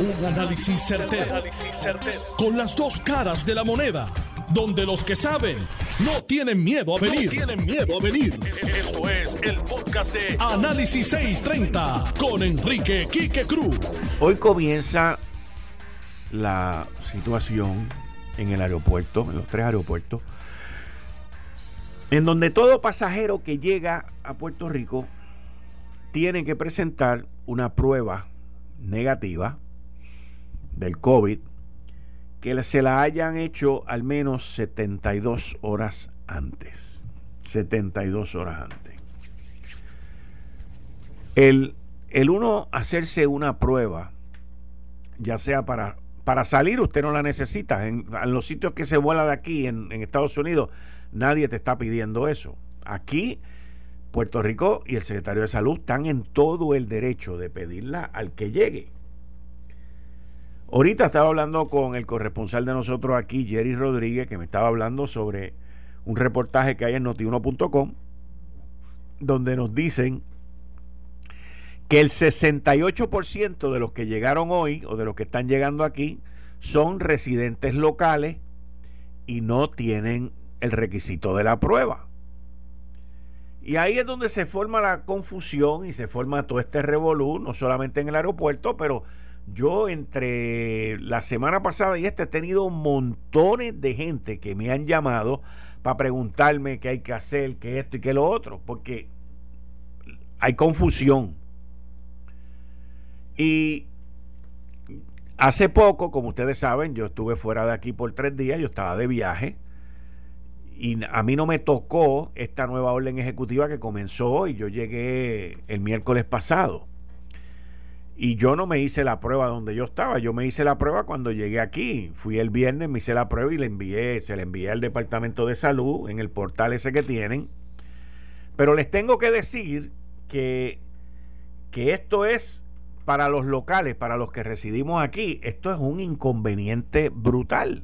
Un análisis certero, Con las dos caras de la moneda. Donde los que saben no tienen miedo a venir. tienen miedo a venir. Esto es el podcast de Análisis 630 con Enrique Quique Cruz. Hoy comienza la situación en el aeropuerto, en los tres aeropuertos, en donde todo pasajero que llega a Puerto Rico tiene que presentar una prueba negativa del COVID que se la hayan hecho al menos 72 horas antes. 72 horas antes. El, el uno hacerse una prueba, ya sea para, para salir, usted no la necesita. En, los sitios que se vuela de aquí, en, en Estados Unidos, nadie te está pidiendo eso. Aquí Puerto Rico y el secretario de Salud están en todo el derecho de pedirla al que llegue. Ahorita estaba hablando con el corresponsal de nosotros aquí, Jerry Rodríguez, que me estaba hablando sobre un reportaje que hay en notiuno.com, donde nos dicen que el 68% de los que llegaron hoy o de los que están llegando aquí son residentes locales y no tienen el requisito de la prueba. Y ahí es donde se forma la confusión y se forma todo este revolú, no solamente en el aeropuerto, pero yo entre la semana pasada y este he tenido montones de gente que me han llamado para preguntarme qué hay que hacer, qué esto y qué lo otro, porque hay confusión. Y hace poco, como ustedes saben, yo estuve fuera de aquí por tres días, yo estaba de viaje y a mí no me tocó esta nueva orden ejecutiva que comenzó y yo llegué el miércoles pasado. Y yo no me hice la prueba donde yo estaba, yo me hice la prueba cuando llegué aquí. Fui el viernes, me hice la prueba y le envié, se la envié al Departamento de Salud en el portal ese que tienen. Pero les tengo que decir que, que esto es para los locales, para los que residimos aquí, esto es un inconveniente brutal.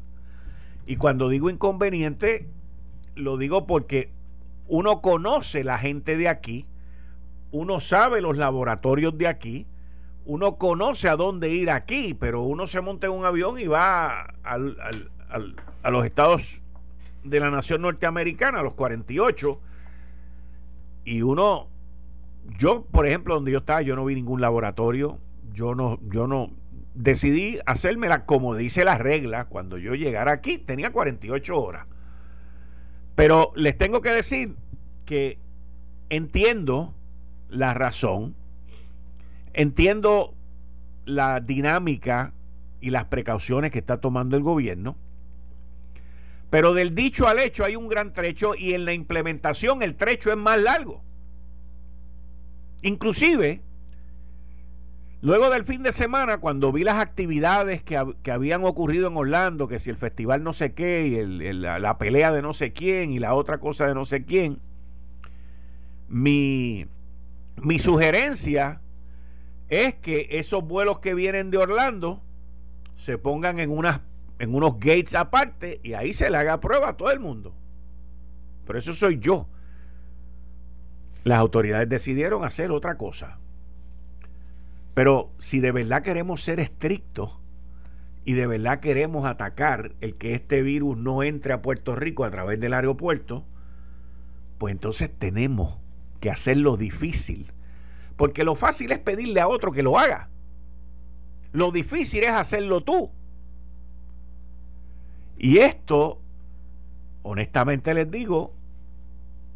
Y cuando digo inconveniente, lo digo porque uno conoce la gente de aquí, uno sabe los laboratorios de aquí, uno conoce a dónde ir aquí, pero uno se monta en un avión y va a los estados de la nación norteamericana, a los 48, y uno, yo, por ejemplo, donde yo estaba, yo no vi ningún laboratorio, yo no, yo no, decidí hacérmela como dice la regla, cuando yo llegara aquí, tenía 48 horas. Pero les tengo que decir que entiendo la razón, entiendo la dinámica y las precauciones que está tomando el gobierno, pero del dicho al hecho hay un gran trecho y en la implementación el trecho es más largo. Inclusive, Luego del fin de semana, cuando vi las actividades que, habían ocurrido en Orlando, que si el festival no sé qué, y la, pelea de no sé quién, y la otra cosa de no sé quién, mi, mi sugerencia es que esos vuelos que vienen de Orlando se pongan en, unas, en unos gates aparte y ahí se le haga prueba a todo el mundo. Pero eso soy yo. Las autoridades decidieron hacer otra cosa. Pero si de verdad queremos ser estrictos y de verdad queremos atacar el que este virus no entre a Puerto Rico a través del aeropuerto, pues entonces tenemos que hacerlo difícil. Porque lo fácil es pedirle a otro que lo haga. Lo difícil es hacerlo tú. Y esto, honestamente les digo,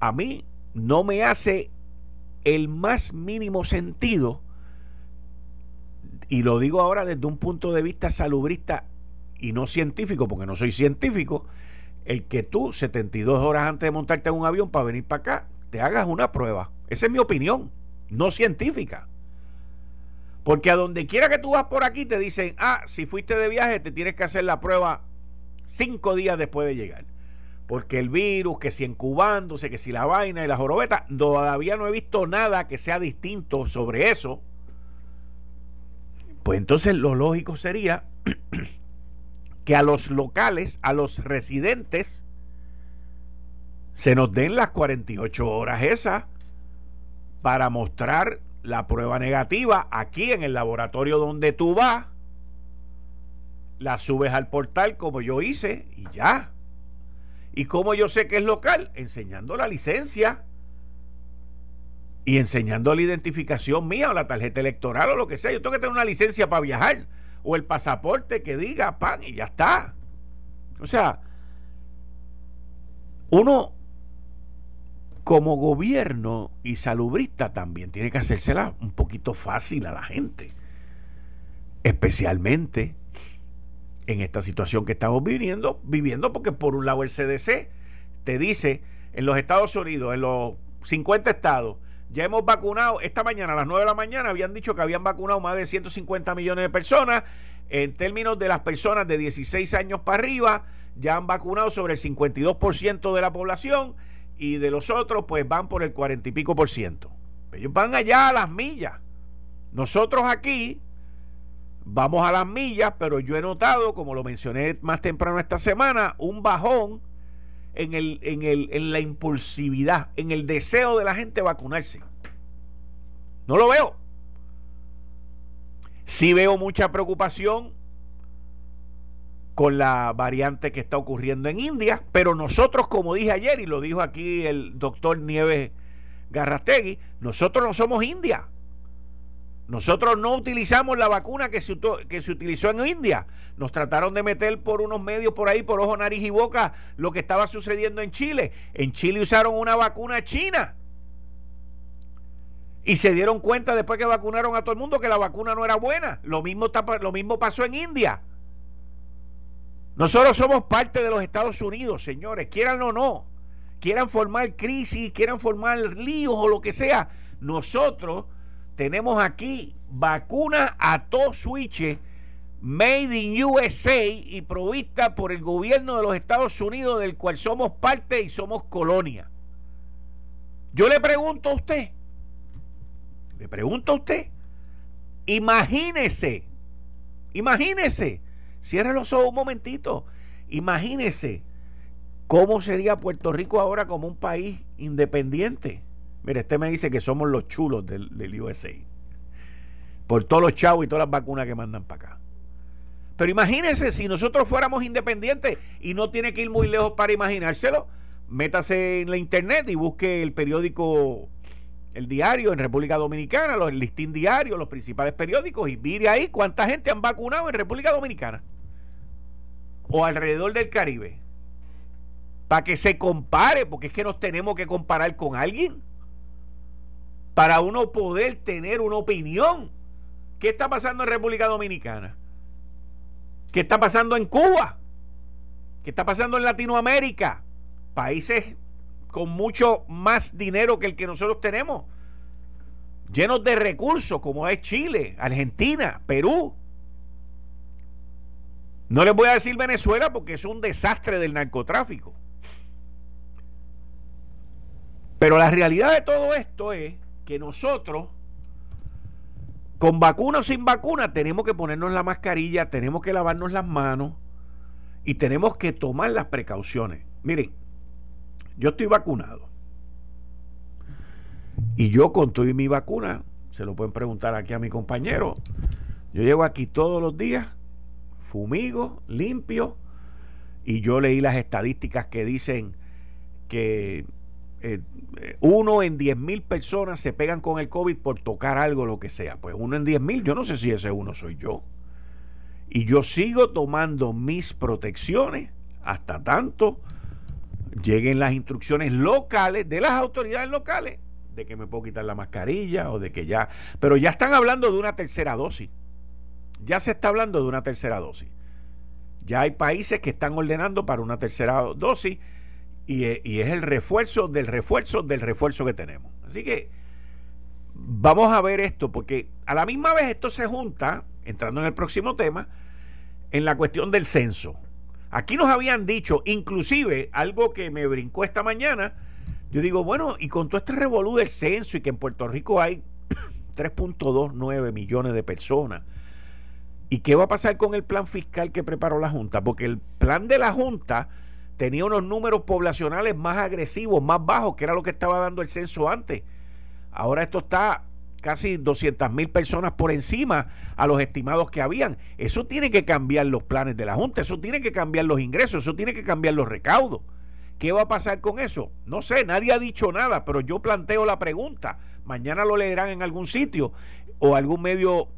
a mí no me hace el más mínimo sentido y lo digo ahora desde un punto de vista salubrista y no científico, porque no soy científico, el que tú 72 horas antes de montarte en un avión para venir para acá, te hagas una prueba. Esa es mi opinión, no científica. Porque a donde quiera que tú vas por aquí te dicen, ah, si fuiste de viaje te tienes que hacer la prueba cinco días después de llegar. Porque el virus, que si incubándose, que si la vaina y la jorobeta, todavía no he visto nada que sea distinto sobre eso. Pues entonces lo lógico sería que a los locales, a los residentes, se nos den las 48 horas esas para mostrar la prueba negativa aquí en el laboratorio donde tú vas la subes al portal como yo hice y ya. ¿Y cómo yo sé que es local? Enseñando la licencia y enseñando la identificación mía o la tarjeta electoral o lo que sea. Yo tengo que tener una licencia para viajar o el pasaporte que diga pan y ya está. O sea, uno como gobierno y salubrista también tiene que hacérsela un poquito fácil a la gente. Especialmente en esta situación que estamos viviendo, viviendo porque por un lado el CDC te dice en los Estados Unidos, en los 50 estados, ya hemos vacunado, esta mañana a las 9 de la mañana habían dicho que habían vacunado más de 150 millones de personas. En términos de las personas de 16 años para arriba, ya han vacunado sobre el 52% de la población y de los otros pues van por el 40 y pico por ciento. Ellos van allá a las millas. Nosotros aquí vamos a las millas, pero yo he notado, como lo mencioné más temprano esta semana, un bajón en, el, en, el, en la impulsividad, en el deseo de la gente vacunarse. No lo veo. Sí veo mucha preocupación con la variante que está ocurriendo en India, pero nosotros, como dije ayer, y lo dijo aquí el doctor Nieves Garrastegui, nosotros no somos India. Nosotros no utilizamos la vacuna que se, que se utilizó en India. Nos trataron de meter por unos medios por ahí, por ojo, nariz y boca, lo que estaba sucediendo en Chile. En Chile usaron una vacuna china. Y se dieron cuenta después que vacunaron a todo el mundo que la vacuna no era buena. Lo mismo, lo mismo pasó en India. Nosotros somos parte de los Estados Unidos, señores, quieran o no. Quieran formar crisis, quieran formar líos o lo que sea. Nosotros tenemos aquí vacuna a todo switch made in USA y provista por el gobierno de los Estados Unidos del cual somos parte y somos colonia. Yo le pregunto a usted, le pregunto a usted, imagínese, imagínese, cierre los ojos un momentito, imagínese cómo sería Puerto Rico ahora como un país independiente Mire, este me dice que somos los chulos del, USA. Por todos los chavos y todas las vacunas que mandan para acá. Pero imagínense si nosotros fuéramos independientes y no tiene que ir muy lejos para imaginárselo. Métase en la internet y busque el periódico El Diario en República Dominicana, los, el listín diario, los principales periódicos y mire ahí cuánta gente han vacunado en República Dominicana o alrededor del Caribe. Para que se compare, porque es que nos tenemos que comparar con alguien para uno poder tener una opinión. ¿Qué está pasando en República Dominicana? ¿Qué está pasando en Cuba? ¿Qué está pasando en Latinoamérica? Países con mucho más dinero que el que nosotros tenemos. Llenos de recursos como es Chile, Argentina, Perú. No les voy a decir Venezuela porque es un desastre del narcotráfico. Pero la realidad de todo esto es que nosotros, con vacuna o sin vacuna, tenemos que ponernos la mascarilla, tenemos que lavarnos las manos y tenemos que tomar las precauciones. Miren, yo estoy vacunado. Y yo con y mi vacuna, se lo pueden preguntar aquí a mi compañero, yo llego aquí todos los días, fumigo, limpio, y yo leí las estadísticas que dicen que eh, uno en diez mil personas se pegan con el COVID por tocar algo, lo que sea. Pues uno en diez mil, yo no sé si ese uno soy yo. Y yo sigo tomando mis protecciones hasta tanto lleguen las instrucciones locales de las autoridades locales de que me puedo quitar la mascarilla o de que ya... Pero ya están hablando de una tercera dosis. Ya se está hablando de una tercera dosis. Ya hay países que están ordenando para una tercera dosis e, y, es el refuerzo del refuerzo del refuerzo que tenemos. Así que vamos a ver esto, porque a la misma vez esto se junta, entrando en el próximo tema, en la cuestión del censo. Aquí nos habían dicho, inclusive, algo que me brincó esta mañana, yo digo, bueno, y con todo este revolú del censo y que en Puerto Rico hay 3.29 millones de personas, ¿y qué va a pasar con el plan fiscal que preparó la Junta? Porque el plan de la Junta tenía unos números poblacionales más agresivos, más bajos, que era lo que estaba dando el censo antes. Ahora esto está casi 200 mil personas por encima a los estimados que habían. Eso tiene que cambiar los planes de la Junta, eso tiene que cambiar los ingresos, eso tiene que cambiar los recaudos. ¿Qué va a pasar con eso? No sé, nadie ha dicho nada, pero yo planteo la pregunta. Mañana lo leerán en algún sitio o algún medio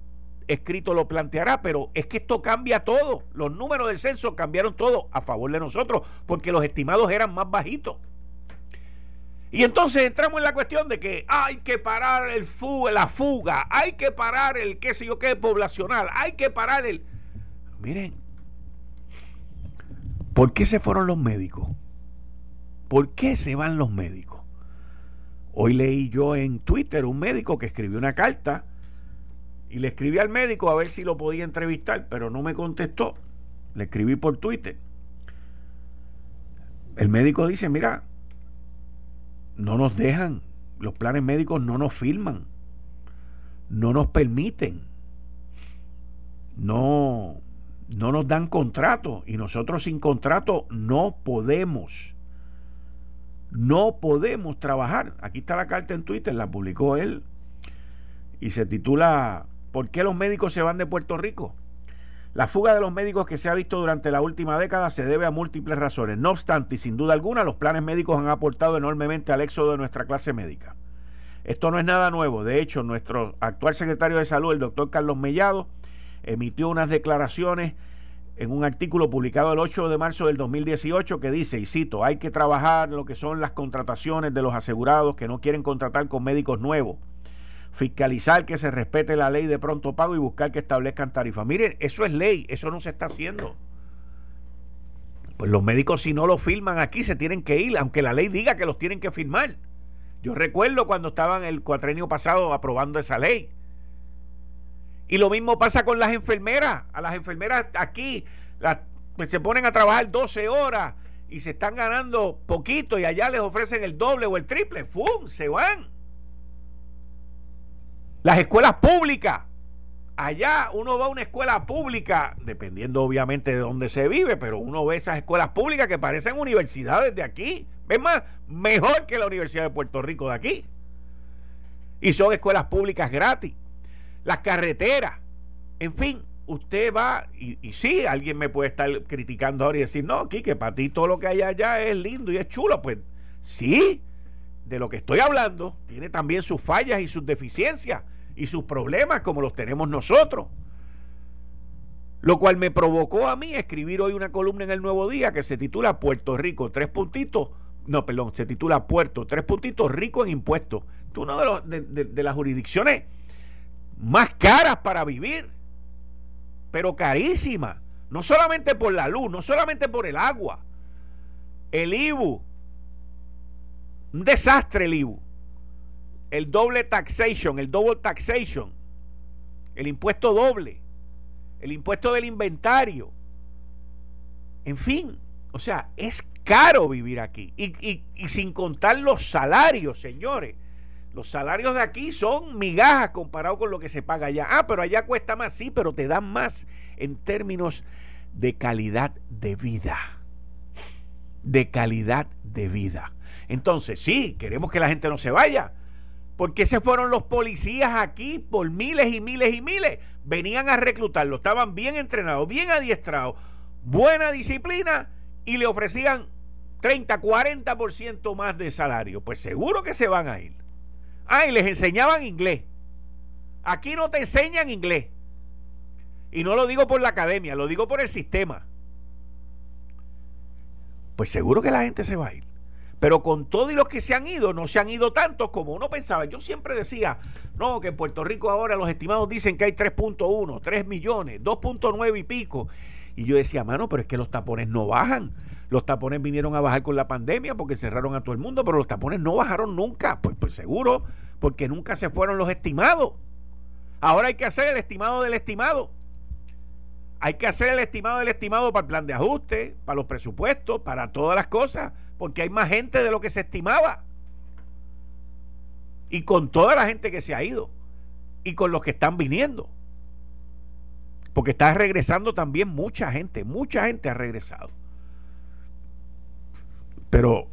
escrito lo planteará, pero es que esto cambia todo. Los números del censo cambiaron todo a favor de nosotros porque los estimados eran más bajitos. Y entonces entramos en la cuestión de que hay que parar el la fuga, hay que parar el qué sé yo qué poblacional, hay que parar el... Miren, ¿por qué se fueron los médicos? ¿Por qué se van los médicos? Hoy leí yo en Twitter un médico que escribió una carta y le escribí al médico a ver si lo podía entrevistar, pero no me contestó. Le escribí por Twitter. El médico dice, mira, no nos dejan, los planes médicos no nos firman, no nos permiten, no, no nos dan contrato y nosotros sin contrato no podemos. No podemos trabajar. Aquí está la carta en Twitter, la publicó él y se titula ¿Por qué los médicos se van de Puerto Rico? La fuga de los médicos que se ha visto durante la última década se debe a múltiples razones. No obstante, y sin duda alguna, los planes médicos han aportado enormemente al éxodo de nuestra clase médica. Esto no es nada nuevo. De hecho, nuestro actual secretario de salud, el doctor Carlos Mellado, emitió unas declaraciones en un artículo publicado el 8 de marzo del 2018 que dice, y cito, hay que trabajar lo que son las contrataciones de los asegurados que no quieren contratar con médicos nuevos fiscalizar que se respete la ley de pronto pago y buscar que establezcan tarifas. Miren, eso es ley, eso no se está haciendo. Pues los médicos si no lo firman aquí se tienen que ir, aunque la ley diga que los tienen que firmar. Yo recuerdo cuando estaban el cuatrenio pasado aprobando esa ley. Y lo mismo pasa con las enfermeras. A las enfermeras aquí pues se ponen a trabajar 12 horas y se están ganando poquito y allá les ofrecen el doble o el triple. ¡Fum! Se van. Las escuelas públicas. Allá uno va a una escuela pública, dependiendo obviamente de dónde se vive, pero uno ve esas escuelas públicas que parecen universidades de aquí. Es más, mejor que la Universidad de Puerto Rico de aquí. Y son escuelas públicas gratis. Las carreteras. En fin, usted va y, y sí, alguien me puede estar criticando ahora y decir, no, que para ti todo lo que hay allá es lindo y es chulo. Pues sí, de lo que estoy hablando tiene también sus fallas y sus deficiencias y sus problemas como los tenemos nosotros. Lo cual me provocó a mí escribir hoy una columna en el Nuevo Día que se titula Puerto Rico, tres puntitos, no, perdón, se titula Puerto, tres puntitos rico en impuestos. Es una de, de las jurisdicciones más caras para vivir, pero carísima. No solamente por la luz, no solamente por el agua. El IBU, un desastre el IBU. El doble taxation, el double taxation, el impuesto doble, el impuesto del inventario. En fin, o sea, es caro vivir aquí. Y, y sin contar los salarios, señores. Los salarios de aquí son migajas comparado con lo que se paga allá. Ah, pero allá cuesta más, sí, pero te dan más en términos de calidad de vida. De calidad de vida. Entonces, sí, queremos que la gente no se vaya. porque se fueron los policías aquí por miles y miles y miles? Venían a reclutarlo, estaban bien entrenados, bien adiestrados, buena disciplina y le ofrecían 30, 40% más de salario. Pues seguro que se van a ir. Ah, y les enseñaban inglés. Aquí no te enseñan inglés. Y no lo digo por la academia, lo digo por el sistema. Pues seguro que la gente se va a ir. Pero con todos los que se han ido, no se han ido tantos como uno pensaba. Yo siempre decía, no, que en Puerto Rico ahora los estimados dicen que hay 3.1, 3 millones, 2.9 y pico. Y yo decía, mano, pero es que los tapones no bajan. Los tapones vinieron a bajar con la pandemia porque cerraron a todo el mundo, pero los tapones no bajaron nunca. Pues, pues seguro, porque nunca se fueron los estimados. Ahora hay que hacer el estimado del estimado. Hay que hacer el estimado del estimado para el plan de ajuste, para los presupuestos, para todas las cosas porque hay más gente de lo que se estimaba. Y con toda la gente que se ha ido. Y con los que están viniendo. Porque está regresando también mucha gente. Mucha gente ha regresado. Pero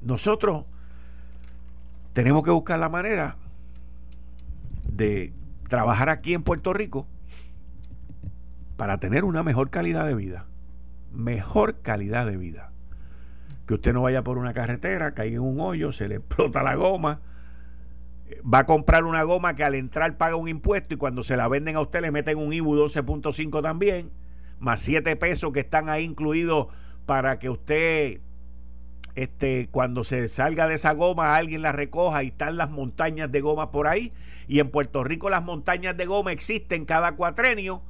nosotros tenemos que buscar la manera de trabajar aquí en Puerto Rico para tener una mejor calidad de vida. Mejor calidad de vida. Que usted no vaya por una carretera, caiga en un hoyo, se le explota la goma, va a comprar una goma que al entrar paga un impuesto y cuando se la venden a usted le meten un IBU 12.5 también, más 7 pesos que están ahí incluidos para que usted este, cuando se salga de esa goma alguien la recoja y están las montañas de goma por ahí. Y en Puerto Rico las montañas de goma existen cada cuatrenio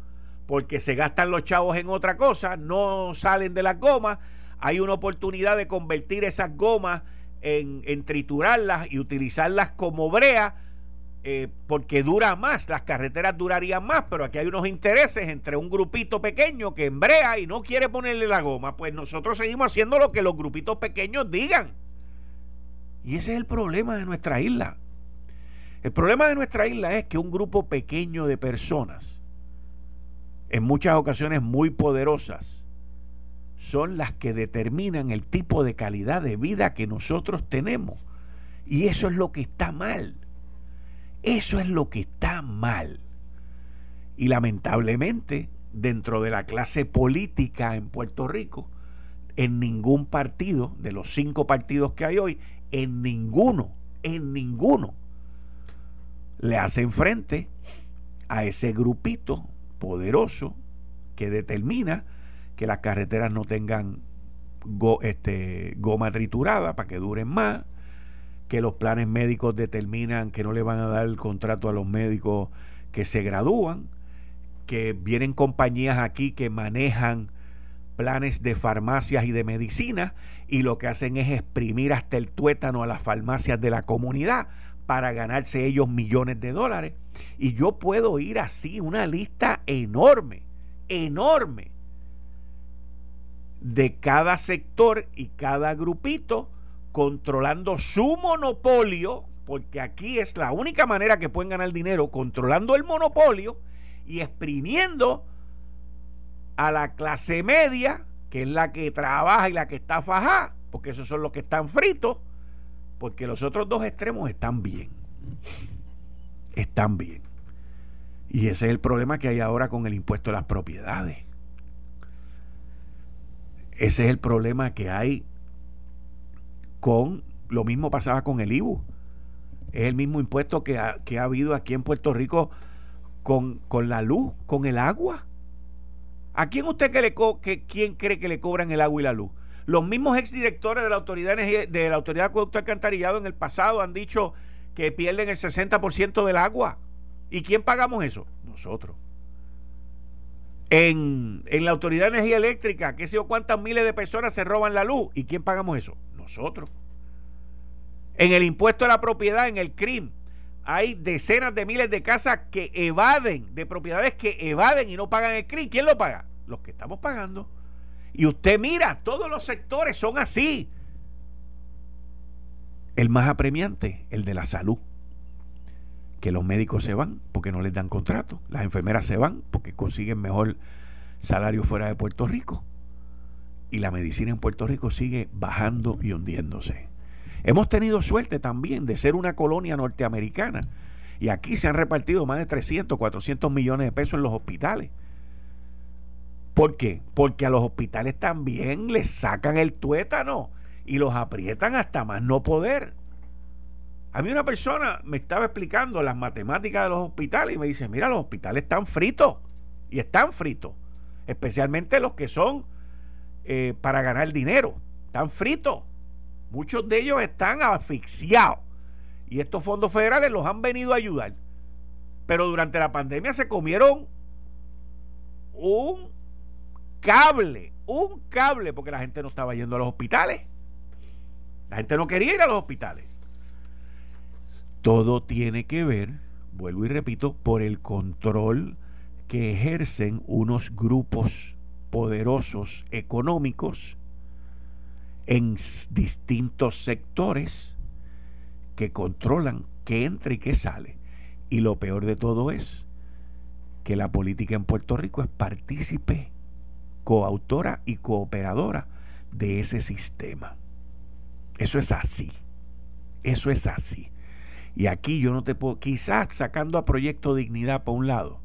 porque se gastan los chavos en otra cosa, no salen de las gomas. Hay una oportunidad de convertir esas gomas en, triturarlas y utilizarlas como brea eh, porque dura más, las carreteras durarían más, pero aquí hay unos intereses entre un grupito pequeño que embrea y no quiere ponerle la goma, pues nosotros seguimos haciendo lo que los grupitos pequeños digan. Y ese es el problema de nuestra isla. El problema de nuestra isla es que un grupo pequeño de personas, en muchas ocasiones muy poderosas, son las que determinan el tipo de calidad de vida que nosotros tenemos. Y eso es lo que está mal. Eso es lo que está mal. Y lamentablemente, dentro de la clase política en Puerto Rico, en ningún partido, de los cinco partidos que hay hoy, en ninguno, en ninguno, le hacen frente a ese grupito poderoso que determina que las carreteras no tengan este, goma triturada para que duren más, que los planes médicos determinan que no le van a dar el contrato a los médicos que se gradúan, que vienen compañías aquí que manejan planes de farmacias y de medicina y lo que hacen es exprimir hasta el tuétano a las farmacias de la comunidad para ganarse ellos millones de dólares. Y yo puedo ir así, una lista enorme, enorme, de cada sector y cada grupito controlando su monopolio, porque aquí es la única manera que pueden ganar dinero, controlando el monopolio y exprimiendo a la clase media, que es la que trabaja y la que está fajada, porque esos son los que están fritos, porque los otros dos extremos están bien. Están bien. Y ese es el problema que hay ahora con el impuesto a las propiedades. Ese es el problema que hay con lo mismo pasaba con el IBU. Es el mismo impuesto que ha, que ha habido aquí en Puerto Rico con, con, la luz, con el agua. ¿A quién usted que le que, quién cree que le cobran el agua y la luz? Los mismos exdirectores de la Autoridad de la Autoridad de Acueducto Alcantarillado en el pasado han dicho que pierden el 60% del agua. ¿Y quién pagamos eso? Nosotros. En, en, la Autoridad de Energía Eléctrica, qué sé yo cuántas miles de personas se roban la luz. ¿Y quién pagamos eso? nosotros. En el impuesto a la propiedad, en el CRIM, hay decenas de miles de casas que evaden, de propiedades que evaden y no pagan el CRIM. ¿Quién lo paga? Los que estamos pagando. Y usted mira, todos los sectores son así. El más apremiante, el de la salud. Que los médicos se van porque no les dan contrato. Las enfermeras se van porque consiguen mejor salario fuera de Puerto Rico y la medicina en Puerto Rico sigue bajando y hundiéndose. Hemos tenido suerte también de ser una colonia norteamericana y aquí se han repartido más de 300, 400 millones de pesos en los hospitales. ¿Por qué? Porque a los hospitales también les sacan el tuétano y los aprietan hasta más no poder. A mí una persona me estaba explicando las matemáticas de los hospitales y me dice, mira, los hospitales están fritos y están fritos, especialmente los que son eh, para ganar dinero. Están fritos. Muchos de ellos están asfixiados. Y estos fondos federales los han venido a ayudar. Pero durante la pandemia se comieron un cable, un cable, porque la gente no estaba yendo a los hospitales. La gente no quería ir a los hospitales. Todo tiene que ver, vuelvo y repito, por el control que ejercen unos grupos poderosos económicos en distintos sectores que controlan qué entra y qué sale. Y lo peor de todo es que la política en Puerto Rico es partícipe, coautora y cooperadora de ese sistema. Eso es así. Eso es así. Y aquí yo no te puedo, quizás sacando a Proyecto Dignidad por un lado,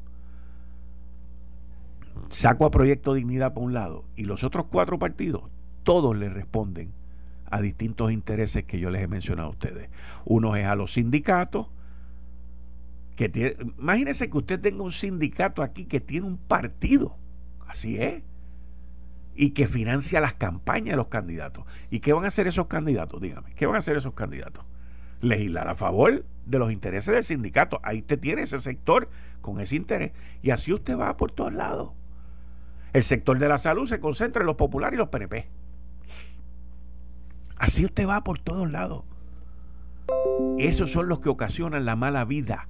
saco a Proyecto Dignidad por un lado y los otros cuatro partidos, todos le responden a distintos intereses que yo les he mencionado a ustedes. Uno es a los sindicatos, que imagínense que usted tenga un sindicato aquí que tiene un partido, así es, y que financia las campañas de los candidatos. ¿Y qué van a hacer esos candidatos? Dígame, ¿qué van a hacer esos candidatos? Legislar a favor de los intereses del sindicato. Ahí usted tiene ese sector con ese interés. Y así usted va por todos lados. El sector de la salud se concentra en los populares y los PNP. Así usted va por todos lados. Esos son los que ocasionan la mala vida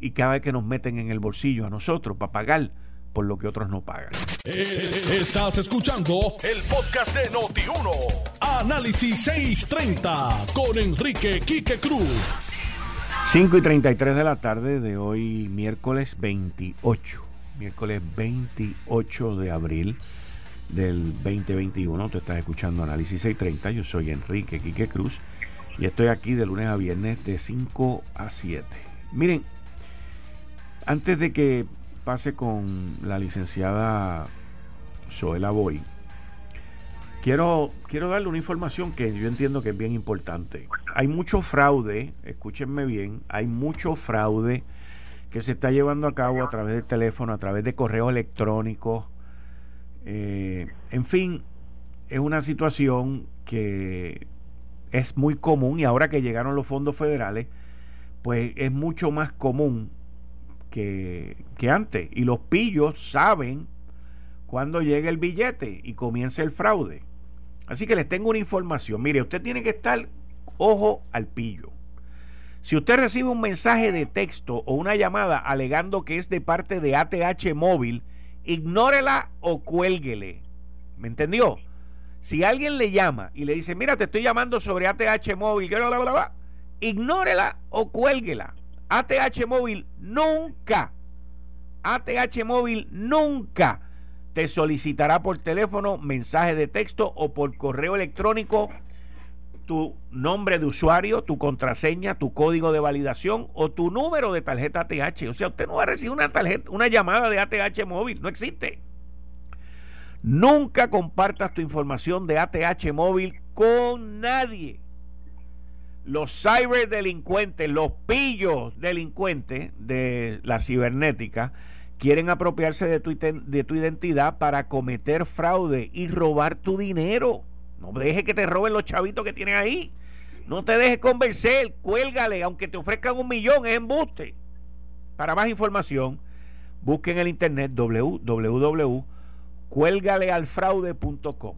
y cada vez que nos meten en el bolsillo a nosotros para pagar por lo que otros no pagan. Eh, estás escuchando el podcast de Noti1. Análisis 630 con Enrique Quique Cruz. 5 y 33 de la tarde de hoy, miércoles 28. Miércoles 28 de abril del 2021. Tú estás escuchando Análisis 630. Yo soy Enrique Quique Cruz y estoy aquí de lunes a viernes de 5 a 7. Miren, antes de que pase con la licenciada Zoela Boy, quiero, quiero darle una información que yo entiendo que es bien importante. Hay mucho fraude, escúchenme bien, hay mucho fraude que se está llevando a cabo a través del teléfono, a través de correo electrónico eh, en fin, es una situación que es muy común y ahora que llegaron los fondos federales, pues es mucho más común que, que antes. Y los pillos saben cuando llegue el billete y comience el fraude. Así que les tengo una información. Mire, usted tiene que estar ojo al pillo. Si usted recibe un mensaje de texto o una llamada alegando que es de parte de ATH Móvil, ignórela o cuélguele. ¿Me entendió? Si alguien le llama y le dice, mira, te estoy llamando sobre ATH móvil, ignórela o cuélguela. ATH móvil nunca, ATH móvil nunca te solicitará por teléfono, mensaje de texto o por correo electrónico tu nombre de usuario, tu contraseña, tu código de validación o tu número de tarjeta ATH. O sea, usted no va a recibir una tarjeta, una llamada de ATH móvil, no existe. Nunca compartas tu información de ATH móvil con nadie. Los ciberdelincuentes, los pillos delincuentes de la cibernética, quieren apropiarse de tu, de tu identidad para cometer fraude y robar tu dinero. No deje que te roben los chavitos que tienes ahí. No te dejes convencer, cuélgale, aunque te ofrezcan un millón, es embuste. Para más información, busquen en el internet www.cuélgalealfraude.com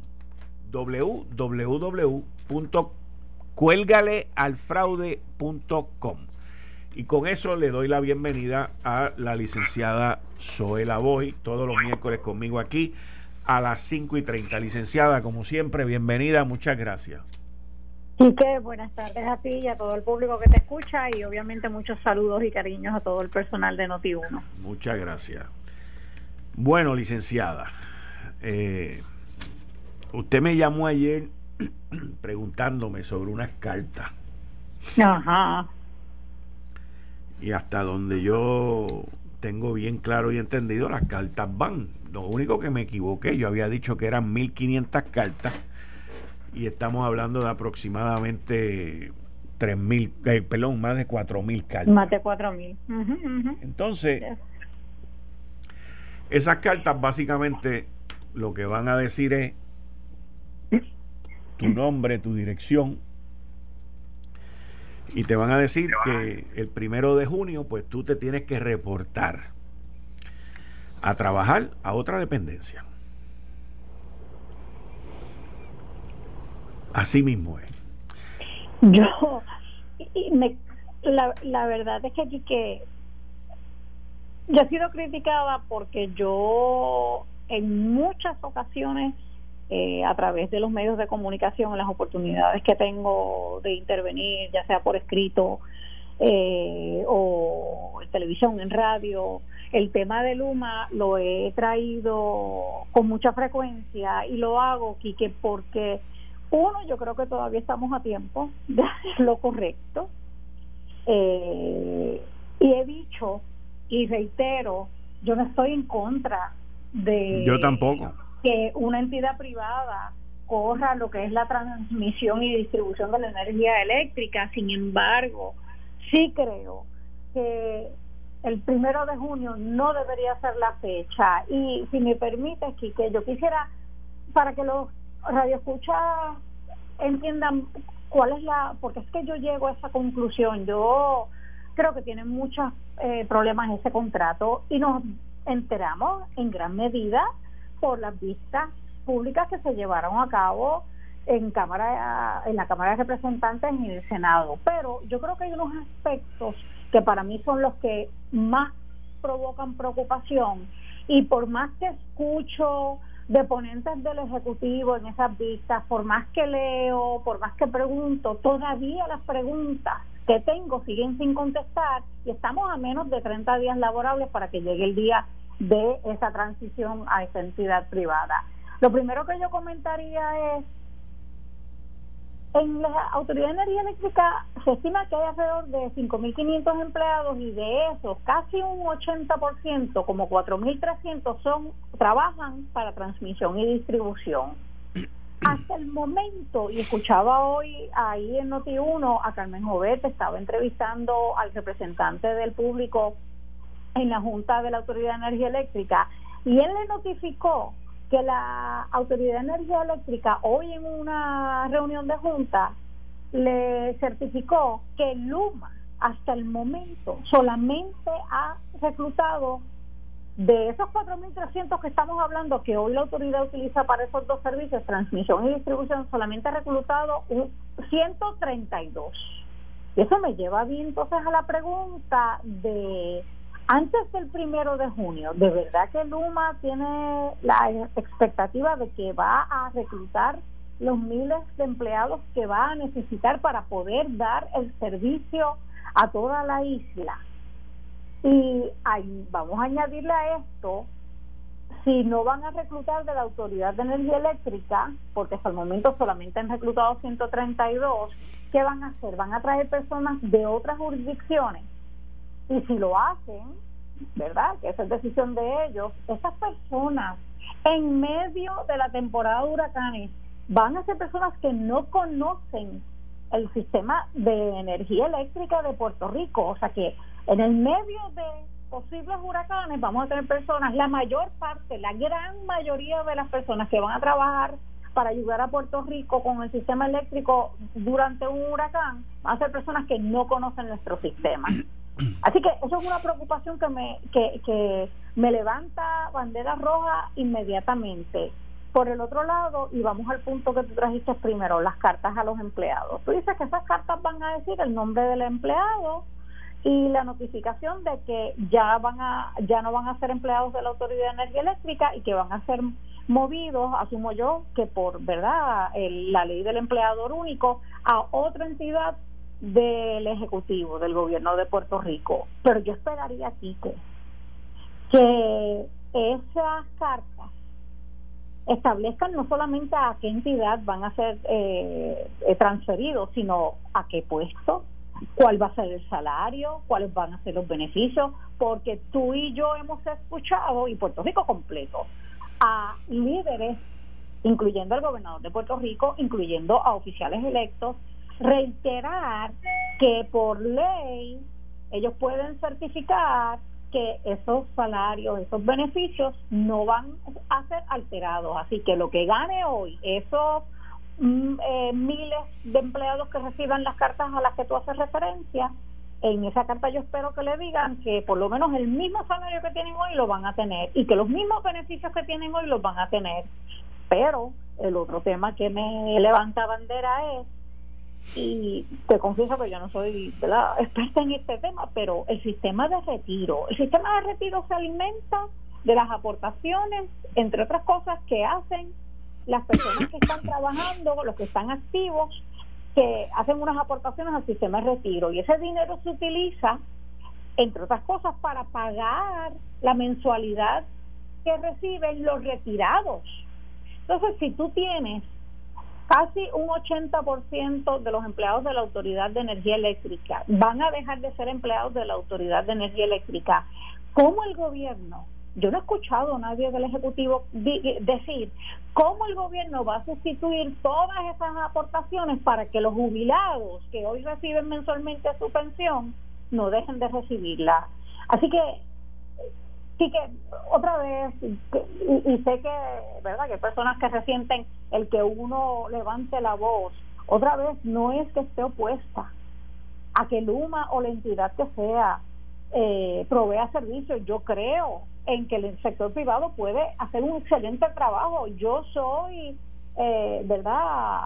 www.cuélgalealfraude.com Y con eso le doy la bienvenida a la licenciada Zoela Boy, todos los miércoles conmigo aquí a las 5 y 30. Licenciada, como siempre, bienvenida, muchas gracias. Quique, buenas tardes a ti y a todo el público que te escucha y obviamente muchos saludos y cariños a todo el personal de Noti1. Muchas gracias. Bueno, licenciada, eh, usted me llamó ayer preguntándome sobre unas cartas. Ajá. Y hasta donde yo tengo bien claro y entendido, las cartas van. Lo único que me equivoqué, yo había dicho que eran 1500 cartas y estamos hablando de aproximadamente 3000, eh, perdón, más de 4000 cartas. Más de 4000. Entonces, esas cartas básicamente lo que van a decir es tu nombre, tu dirección, y te van a decir que el primero de junio, pues tú te tienes que reportar a trabajar a otra dependencia. Así mismo es. Yo, me, la, la verdad es que aquí que yo he sido criticada porque yo en muchas ocasiones eh, a través de los medios de comunicación, las oportunidades que tengo de intervenir, ya sea por escrito eh, o en televisión, en radio. El tema de Luma lo he traído con mucha frecuencia y lo hago, Quique, porque uno, yo creo que todavía estamos a tiempo de hacer lo correcto. eh, y he dicho y reitero, yo no estoy en contra de yo tampoco que una entidad privada corra lo que es la transmisión y distribución de la energía eléctrica. Sin embargo, sí creo que el primero de junio no debería ser la fecha. Y si me permite, que yo quisiera, para que los radioescuchas entiendan cuál es la, porque es que yo llego a esa conclusión. Yo creo que tienen muchos eh, problemas ese contrato y nos enteramos en gran medida por las vistas públicas que se llevaron a cabo en cámara en la Cámara de Representantes y en el Senado. Pero yo creo que hay unos aspectos que para mí son los que más provocan preocupación y por más que escucho de ponentes del Ejecutivo en esas vistas, por más que leo, por más que pregunto, todavía las preguntas que tengo siguen sin contestar y estamos a menos de 30 días laborables para que llegue el día de esa transición a esa entidad privada. Lo primero que yo comentaría es en la Autoridad de Energía Eléctrica se estima que hay alrededor de 5.500 empleados y de esos casi un 80%, como 4.300 son trabajan para transmisión y distribución. Hasta el momento, y escuchaba hoy ahí en Noti1 a Carmen Jovet, estaba entrevistando al representante del público en la Junta de la Autoridad de Energía Eléctrica, y él le notificó que la Autoridad de Energía Eléctrica hoy en una reunión de junta le certificó que Luma hasta el momento solamente ha reclutado de esos 4.300 que estamos hablando que hoy la autoridad utiliza para esos dos servicios, transmisión y distribución, solamente ha reclutado un 132. Y eso me lleva bien entonces a la pregunta de antes del primero de junio, ¿de verdad que Luma tiene la expectativa de que va a reclutar los miles de empleados que va a necesitar para poder dar el servicio a toda la isla? Y vamos a añadirle a esto, si no van a reclutar de la Autoridad de Energía Eléctrica, porque hasta el momento solamente han reclutado 132, ¿qué van a hacer? Van a traer personas de otras jurisdicciones y si lo hacen, ¿verdad? Que esa es decisión de ellos, esas personas en medio de la temporada de huracanes van a ser personas que no conocen el sistema de energía eléctrica de Puerto Rico. O sea que en el medio de posibles huracanes vamos a tener personas, la mayor parte, la gran mayoría de las personas que van a trabajar para ayudar a Puerto Rico con el sistema eléctrico durante un huracán, van a ser personas que no conocen nuestro sistema. Así que eso es una preocupación que me, que, que me levanta bandera roja inmediatamente. Por el otro lado, y vamos al punto que tú trajiste primero, las cartas a los empleados. Tú dices que esas cartas van a decir el nombre del empleado y la notificación de que ya van a ya no van a ser empleados de la Autoridad de Energía Eléctrica y que van a ser movidos, asumo yo, que por verdad la ley del empleador único a otra entidad del Ejecutivo, del gobierno de Puerto Rico. Pero yo esperaría, aquí que esas cartas establezcan no solamente a qué entidad van a ser eh, eh, transferidos, sino a qué puesto, cuál va a ser el salario, cuáles van a ser los beneficios, porque tú y yo hemos escuchado, y Puerto Rico completo, a líderes, incluyendo al gobernador de Puerto Rico, incluyendo a oficiales electos, reiterar que por ley ellos pueden certificar que esos salarios, esos beneficios no van a ser alterados. Así que lo que gane hoy, esos mm, eh, miles de empleados que reciban las cartas a las que tú haces referencia, en esa carta yo espero que le digan que por lo menos el mismo salario que tienen hoy lo van a tener y que los mismos beneficios que tienen hoy los van a tener. Pero el otro tema que me levanta bandera es y te confieso que yo no soy experta en este tema, pero el sistema de retiro, el sistema de retiro se alimenta de las aportaciones, entre otras cosas que hacen las personas que están trabajando, los que están activos, que hacen unas aportaciones al sistema de retiro y ese dinero se utiliza, entre otras cosas, para pagar la mensualidad que reciben los retirados. Entonces, si tú tienes casi un 80% de los empleados de la Autoridad de Energía Eléctrica van a dejar de ser empleados de la Autoridad de Energía Eléctrica. ¿Cómo el gobierno yo no he escuchado a nadie del Ejecutivo decir cómo el gobierno va a sustituir todas esas aportaciones para que los jubilados que hoy reciben mensualmente su pensión no dejen de recibirla. Así que, sí que otra vez, y, sé que, ¿verdad? Que hay personas que resienten el que uno levante la voz, otra vez no es que esté opuesta a que Luma o la entidad que sea eh, provea servicios. Yo creo en que el sector privado puede hacer un excelente trabajo. Yo soy, eh, ¿verdad?,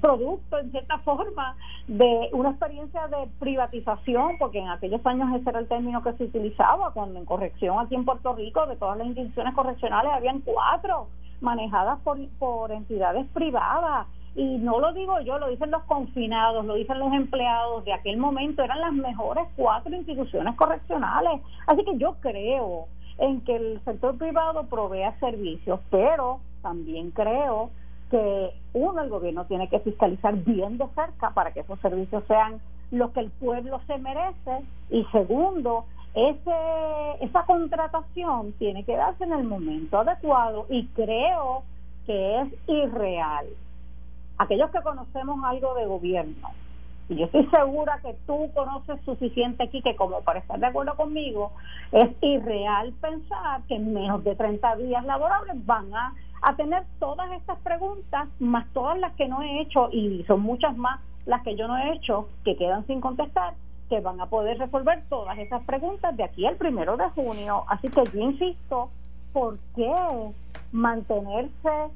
producto en cierta forma de una experiencia de privatización, porque en aquellos años ese era el término que se utilizaba, cuando en corrección aquí en Puerto Rico, de todas las instituciones correccionales, habían cuatro manejadas por, por entidades privadas. Y no lo digo yo, lo dicen los confinados, lo dicen los empleados. De aquel momento, eran las mejores cuatro instituciones correccionales. Así que yo creo en que el sector privado provea servicios, pero también creo que uno, el gobierno tiene que fiscalizar bien de cerca para que esos servicios sean los que el pueblo se merece. Y segundo, ese, esa contratación tiene que darse en el momento adecuado y creo que es irreal. Aquellos que conocemos algo de gobierno, y yo estoy segura que tú conoces suficiente aquí que como para estar de acuerdo conmigo, es irreal pensar que en menos de 30 días laborables van a, a tener todas estas preguntas, más todas las que no he hecho, y son muchas más las que yo no he hecho, que quedan sin contestar, que van a poder resolver todas esas preguntas de aquí al primero de junio. Así que yo insisto, ¿por qué mantenerse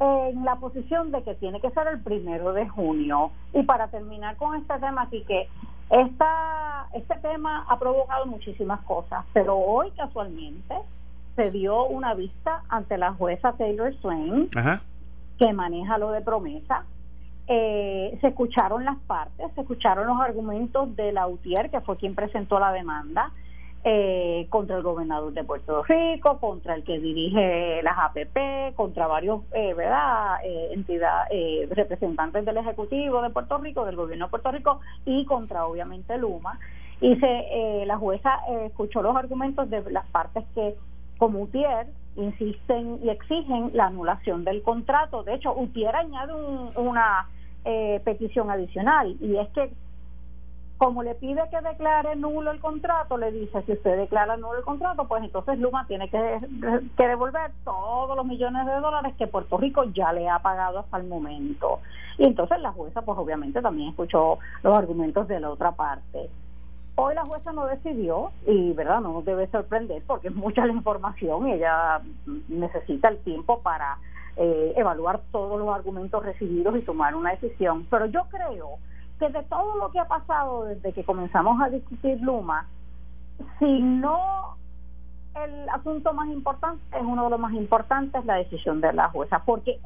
en la posición de que tiene que ser el primero de junio. Y para terminar con este tema, así que esta, este tema ha provocado muchísimas cosas, pero hoy casualmente se dio una vista ante la jueza Taylor Swain, que maneja lo de promesa. Eh, se escucharon las partes, se escucharon los argumentos de la UTIER, que fue quien presentó la demanda, eh, contra el gobernador de Puerto Rico, contra el que dirige las APP, contra varios eh, ¿verdad? Eh, entidades, representantes del Ejecutivo de Puerto Rico, del gobierno de Puerto Rico y contra obviamente Luma. Y se, la jueza escuchó los argumentos de las partes que, como Utier, insisten y exigen la anulación del contrato. De hecho, Utier añade una petición adicional y es que como le pide que declare nulo el contrato, le dice, si usted declara nulo el contrato, pues entonces Luma tiene que, que devolver todos los millones de dólares que Puerto Rico ya le ha pagado hasta el momento. Y entonces la jueza, pues obviamente también escuchó los argumentos de la otra parte. Hoy la jueza no decidió y, ¿verdad? No nos debe sorprender porque es mucha la información y ella necesita el tiempo para eh, evaluar todos los argumentos recibidos y tomar una decisión. Pero yo creo que de todo lo que ha pasado desde que comenzamos a discutir Luma, si no el asunto más importante es uno de los más importantes la decisión de la jueza porque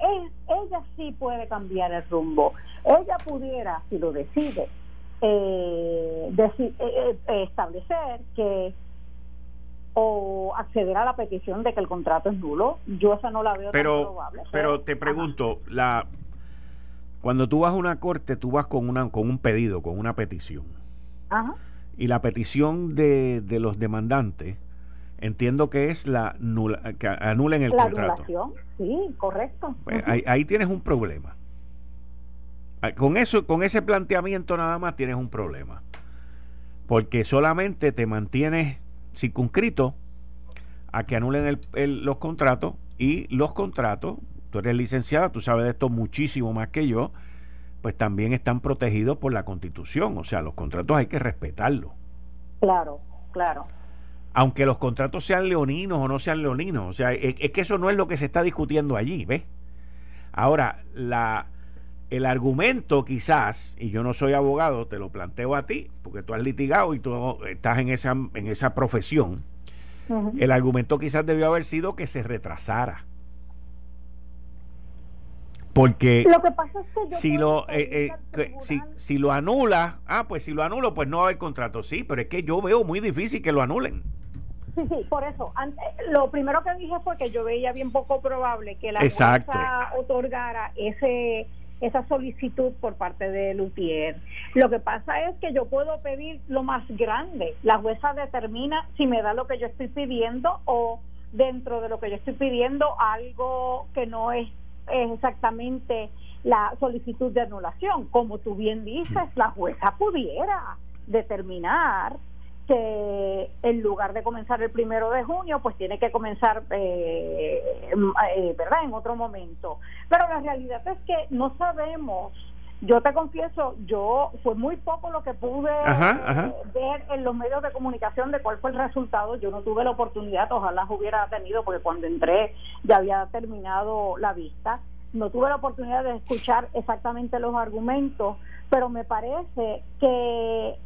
ella sí puede cambiar el rumbo ella pudiera si lo decide eh, eh, eh, establecer que o acceder a la petición de que el contrato es nulo yo esa no la veo pero, tan probable pero, te pregunto la cuando tú vas a una corte, tú vas con, una, con un pedido, con una petición. Ajá. Y la petición de, de los demandantes, entiendo que es la nula, que anulen el contrato. sí, correcto. Pues ahí, tienes un problema. Con eso, con ese planteamiento nada más tienes un problema. Porque solamente te mantienes circunscrito a que anulen el, los contratos y los contratos tú eres licenciada, tú sabes de esto muchísimo más que yo, pues también están protegidos por la constitución. O sea, los contratos hay que respetarlos. Claro, claro. Aunque los contratos sean leoninos o no sean leoninos. O sea, es, que eso no es lo que se está discutiendo allí, ¿ves? Ahora, la, el argumento quizás, y yo no soy abogado, te lo planteo a ti, porque tú has litigado y tú estás en esa, en esa profesión, el argumento quizás debió haber sido que se retrasara porque lo que pasa es que si lo eh, eh, si, si lo anula, ah, pues si lo anulo, pues no va a haber contrato. Sí, pero es que yo veo muy difícil que lo anulen. Sí, sí, por eso. lo primero que dije fue que yo veía bien poco probable que la jueza otorgara ese esa solicitud por parte del UTIER. Lo que pasa es que yo puedo pedir lo más grande. La jueza determina si me da lo que yo estoy pidiendo o dentro de lo que yo estoy pidiendo algo que no es, exactamente la solicitud de anulación. Como tú bien dices, la jueza pudiera determinar que en lugar de comenzar el primero de junio, pues tiene que comenzar, eh, eh, ¿verdad?, en otro momento. Pero la realidad es que no sabemos. Yo te confieso, yo fue muy poco lo que pude ver en los medios de comunicación de cuál fue el resultado. Yo no tuve la oportunidad, ojalá hubiera tenido, porque cuando entré ya había terminado la vista. No tuve la oportunidad de escuchar exactamente los argumentos, pero me parece que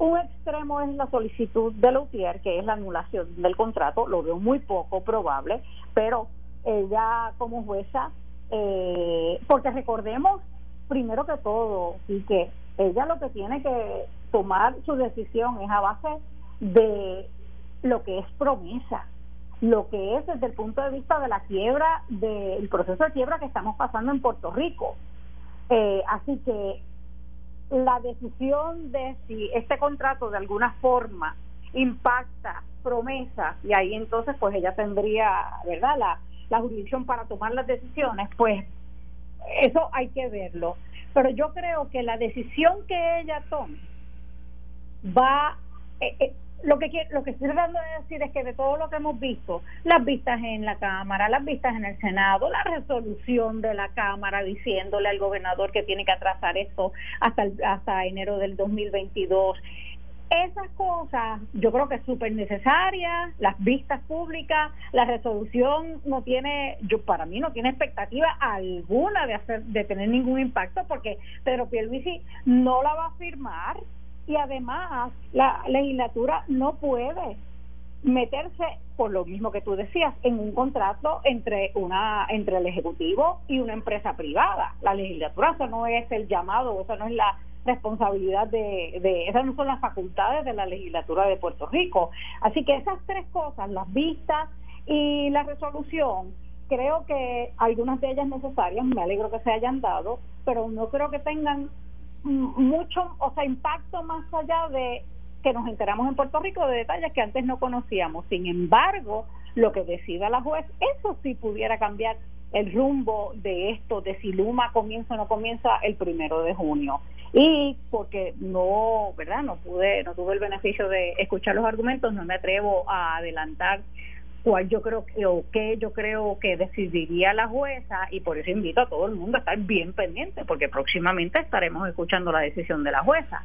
un extremo es la solicitud de Lautier, que es la anulación del contrato, lo veo muy poco probable, pero ella como jueza, eh, porque recordemos primero que todo, y que ella lo que tiene que tomar su decisión es a base de lo que es promesa, lo que es desde el punto de vista de la quiebra, del proceso de quiebra que estamos pasando en Puerto Rico. Eh, así que la decisión de si este contrato de alguna forma impacta promesa y ahí entonces pues ella tendría verdad la, la jurisdicción para tomar las decisiones pues eso hay que verlo. Pero yo creo que la decisión que ella tome va eh, eh, lo que lo que estoy tratando de decir es que de todo lo que hemos visto, las vistas en la Cámara, las vistas en el Senado, la resolución de la Cámara diciéndole al gobernador que tiene que atrasar esto hasta hasta enero del 2022. Esas cosas yo creo que es súper necesaria, las vistas públicas, la resolución no tiene, yo para mí no tiene expectativa alguna de hacer de tener ningún impacto porque Pedro Pierluisi no la va a firmar y además la legislatura no puede meterse por lo mismo que tú decías en un contrato entre una entre el ejecutivo y una empresa privada. La legislatura eso no es el llamado eso no es la responsabilidad de, de esas no son las facultades de la legislatura de Puerto Rico. Así que esas tres cosas las vistas y la resolución creo que algunas de ellas necesarias me alegro que se hayan dado pero no creo que tengan mucho, o sea, impacto más allá de que nos enteramos en Puerto Rico de detalles que antes no conocíamos. Sin embargo, lo que decida la juez, eso sí pudiera cambiar el rumbo de esto, de si Luma comienza o no comienza el primero de junio. Y porque no, ¿verdad? No pude, no tuve el beneficio de escuchar los argumentos, no me atrevo a adelantar cuál yo creo que o qué yo creo que decidiría la jueza y por eso invito a todo el mundo a estar bien pendiente porque próximamente estaremos escuchando la decisión de la jueza.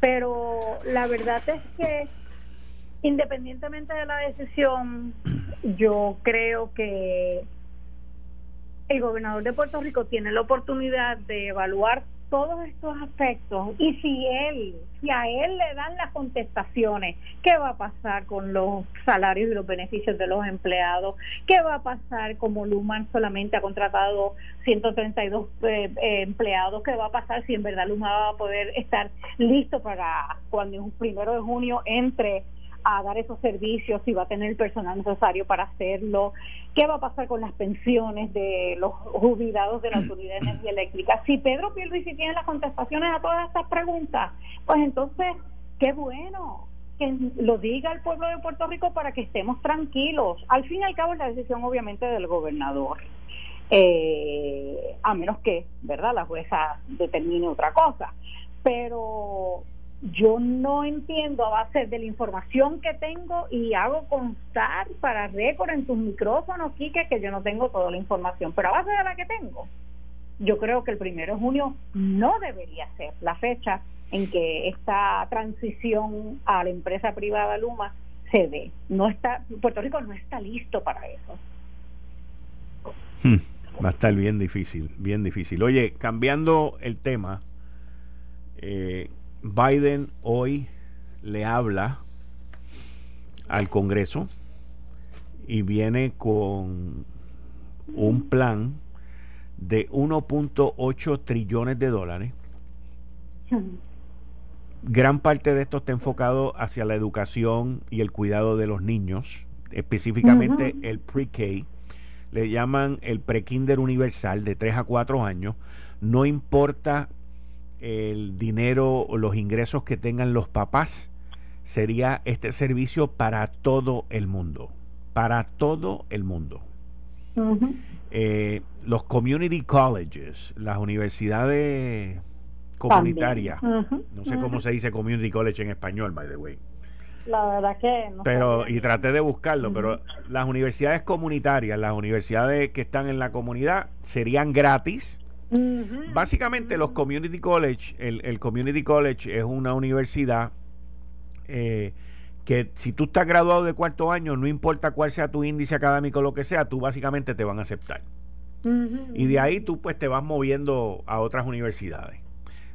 Pero la verdad es que independientemente de la decisión, yo creo que el gobernador de Puerto Rico tiene la oportunidad de evaluar todos estos aspectos y si él, si a él le dan las contestaciones, ¿qué va a pasar con los salarios y los beneficios de los empleados? ¿Qué va a pasar como Luman solamente ha contratado 132 eh, eh, empleados? ¿Qué va a pasar si en verdad Luma va a poder estar listo para cuando en primero de junio entre a dar esos servicios, si va a tener el personal necesario para hacerlo, qué va a pasar con las pensiones de los jubilados de la Autoridad de Energía Eléctrica. Si Pedro Pierluisi tiene las contestaciones a todas estas preguntas, pues entonces, qué bueno que lo diga el pueblo de Puerto Rico para que estemos tranquilos. Al fin y al cabo es la decisión obviamente del gobernador. Eh, a menos que, ¿verdad?, la jueza determine otra cosa. Pero yo no entiendo a base de la información que tengo y hago constar para récord en tus micrófonos, Quique, que yo no tengo toda la información, pero a base de la que tengo, yo creo que el primero de junio no debería ser la fecha en que esta transición a la empresa privada Luma se dé. No está, Puerto Rico no está listo para eso. Hmm, va a estar bien difícil, bien difícil. Oye, cambiando el tema, eh, Biden hoy le habla al Congreso y viene con un plan de 1.8 trillones de dólares. Gran parte de esto está enfocado hacia la educación y el cuidado de los niños, específicamente el pre-K. le llaman el prekinder universal de 3 a 4 años. No importa el dinero o los ingresos que tengan los papás, sería este servicio para todo el mundo. Para todo el mundo. Eh, los community colleges, las universidades comunitarias, no sé cómo se dice community college en español, by the way. La verdad que no Pero, y traté de buscarlo, pero las universidades comunitarias, las universidades que están en la comunidad, serían gratis. Básicamente los community college, el, el, community college es una universidad eh, que si tú estás graduado de cuarto año, no importa cuál sea tu índice académico o lo que sea, tú básicamente te van a aceptar. Y de ahí tú pues te vas moviendo a otras universidades.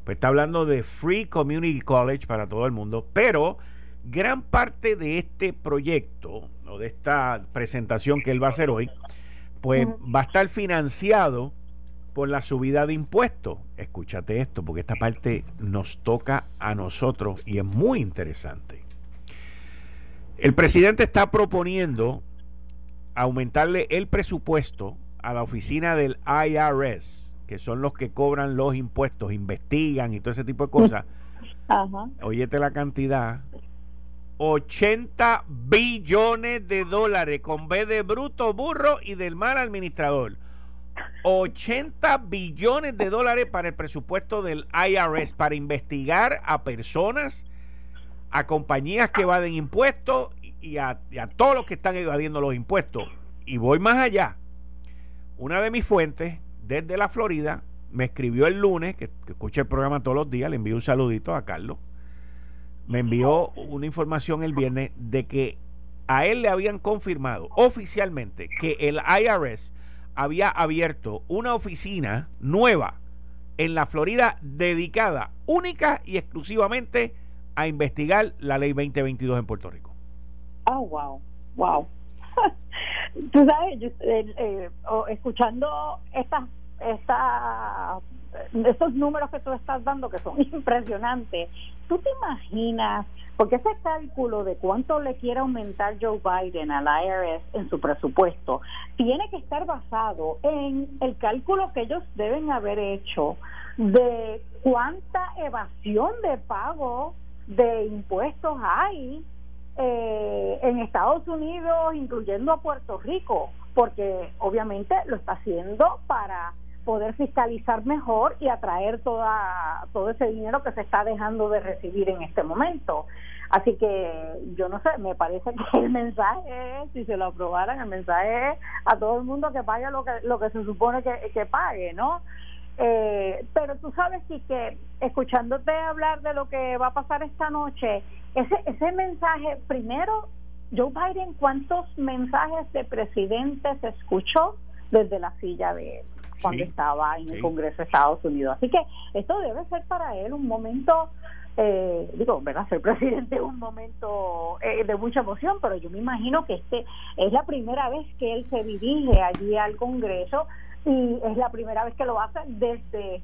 Pues está hablando de Free Community College para todo el mundo, pero gran parte de este proyecto o de esta presentación que él va a hacer hoy, pues va a estar financiado por la subida de impuestos. Escúchate esto, porque esta parte nos toca a nosotros y es muy interesante. El presidente está proponiendo aumentarle el presupuesto a la oficina del IRS, que son los que cobran los impuestos, investigan y todo ese tipo de cosas. Ajá. Óyete la cantidad, 80 billones de dólares con B de bruto, burro y del mal administrador. 80 billones de dólares para el presupuesto del IRS para investigar a personas, a compañías que evaden impuestos y a, todos los que están evadiendo los impuestos. Y voy más allá. Una de mis fuentes, desde la Florida, me escribió el lunes, que, que escucha el programa todos los días, le envío un saludito a Carlos me envió una información el viernes de que a él le habían confirmado oficialmente que el IRS había abierto una oficina nueva en la Florida dedicada única y exclusivamente a investigar la ley 2022 en Puerto Rico. Oh, wow, wow. Tú sabes, eh, eh, escuchando estas esta, estos números que tú estás dando que son impresionantes, ¿tú te imaginas? Porque ese cálculo de cuánto le quiere aumentar Joe Biden al IRS en su presupuesto tiene que estar basado en el cálculo que ellos deben haber hecho de cuánta evasión de pago de impuestos hay eh, en Estados Unidos, incluyendo a Puerto Rico, porque obviamente lo está haciendo para poder fiscalizar mejor y atraer toda todo ese dinero que se está dejando de recibir en este momento. Así que yo no sé, me parece que el mensaje si se lo aprobaran, el mensaje es a todo el mundo que pague lo que, lo que se supone que, que pague, ¿no? Eh, pero tú sabes sí que escuchándote hablar de lo que va a pasar esta noche, ese, ese mensaje, primero, Joe Biden, ¿cuántos mensajes de presidente se escuchó desde la silla de él? Cuando estaba en el Congreso de Estados Unidos. Así que esto debe ser para él un momento, eh, digo, ¿verdad? Ser presidente es un momento eh, de mucha emoción, pero yo me imagino que este es la primera vez que él se dirige allí al Congreso y es la primera vez que lo hace desde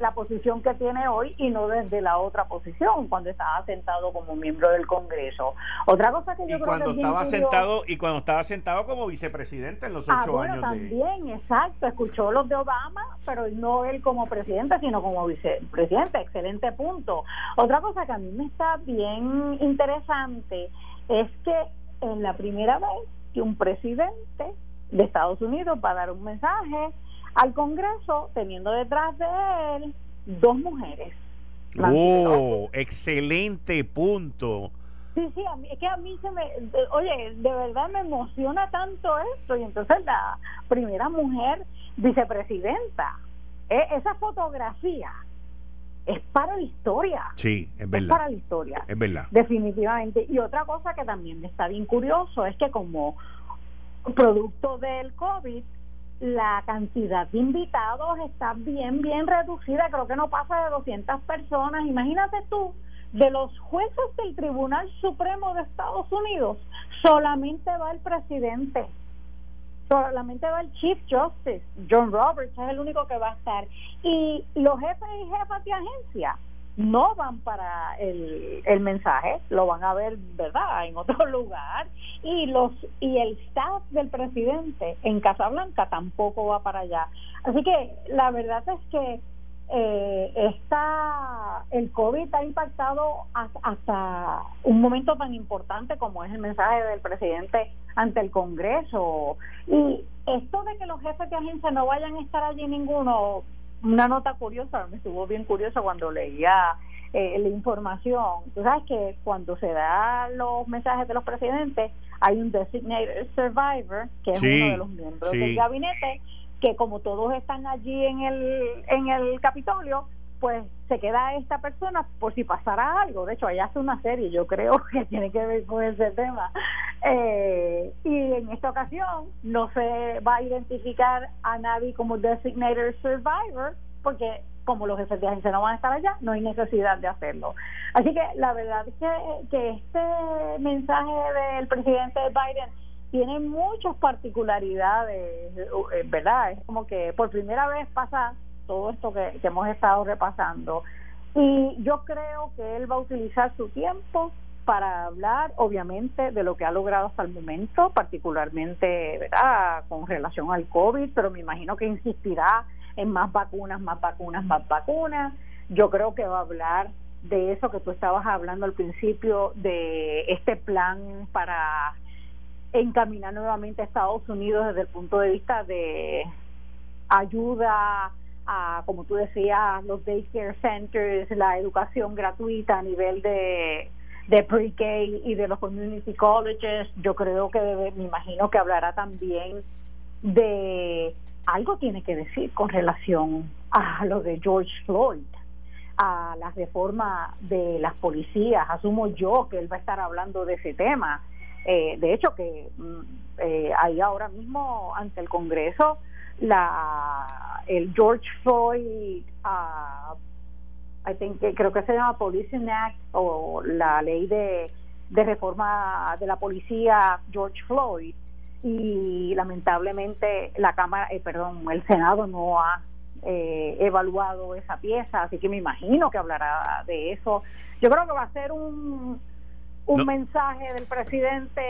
la posición que tiene hoy y no desde la otra posición cuando estaba sentado como miembro del Congreso. Otra cosa que yo y cuando estaba sentado y cuando estaba sentado como vicepresidente en los ah, ocho años también, exacto, escuchó los de Obama, pero no él como presidente, sino como vicepresidente. Excelente punto. Otra cosa que a mí me está bien interesante es que en la primera vez que un presidente de Estados Unidos va a dar un mensaje al Congreso teniendo detrás de él dos mujeres. Oh, excelente punto. Sí, sí, es que a mí se me, oye, de verdad me emociona tanto esto y entonces la primera mujer vicepresidenta, e, esa fotografía es para la historia. Sí, es verdad. Es para la historia. Es verdad. Definitivamente. Y otra cosa que también me está bien curioso es que como producto del COVID, la cantidad de invitados está bien, bien reducida, creo que no pasa de 200 personas. Imagínate tú, de los jueces del Tribunal Supremo de Estados Unidos, solamente va el presidente, solamente va el Chief Justice, John Roberts, es el único que va a estar. Y los jefes y jefas de agencia, no van para el, el mensaje, lo van a ver, ¿verdad?, en otro lugar. Y, los, y el staff del presidente en Casablanca tampoco va para allá. Así que la verdad es que eh, está el COVID ha impactado hasta un momento tan importante como es el mensaje del presidente ante el Congreso y esto de que los jefes de agencia no vayan a estar allí ninguno una nota curiosa me estuvo bien curiosa cuando leía eh, la información. Tú sabes que cuando se dan los mensajes de los presidentes hay un designated survivor que es uno de los miembros del gabinete que como todos están allí en el, en el Capitolio, pues se queda esta persona por si pasara algo. De hecho, allá hace una serie, yo creo que tiene que ver con ese tema. Eh, y en esta ocasión no se va a identificar a nadie como designated survivor, porque como los jefes de agencia no van a estar allá, no hay necesidad de hacerlo. Así que la verdad es que, que este mensaje del presidente Biden tiene muchas particularidades, eh, ¿verdad? Es como que por primera vez pasa todo esto que, hemos estado repasando. Y yo creo que él va a utilizar su tiempo para hablar, obviamente, de lo que ha logrado hasta el momento, particularmente, ¿verdad?, con relación al COVID, pero me imagino que insistirá en más vacunas, más vacunas, más vacunas. Yo creo que va a hablar de eso que tú estabas hablando al principio, de este plan para encaminar nuevamente a Estados Unidos desde el punto de vista de ayuda a, como tú decías, los daycare centers, la educación gratuita a nivel de, de pre-K y de los community colleges. Yo creo que me imagino que hablará también de algo tiene que decir con relación a lo de George Floyd a la reforma de las policías. Asumo yo que él va a estar hablando de ese tema. Eh, de hecho, que mm, eh, hay ahora mismo ante el Congreso la el George Floyd, uh, I think, creo que se llama Policing Act o la ley de, de reforma de la policía George Floyd y lamentablemente la Cámara, eh, perdón, el Senado no ha eh, evaluado esa pieza, así que me imagino que hablará de eso. Yo creo que va a ser un un mensaje del presidente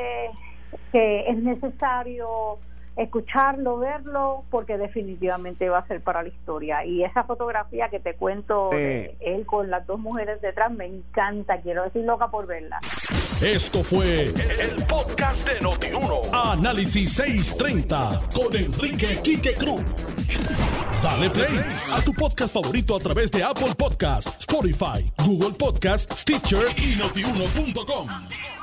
que es necesario escucharlo, verlo, porque definitivamente va a ser para la historia. Y esa fotografía que te cuento de él con las dos mujeres detrás me encanta, quiero decir loca por verla. Esto fue el, podcast de Notiuno. Análisis 630 con Enrique Quique Cruz. Dale play a tu podcast favorito a través de Apple Podcasts, Spotify, Google Podcasts, Stitcher y notiuno.com.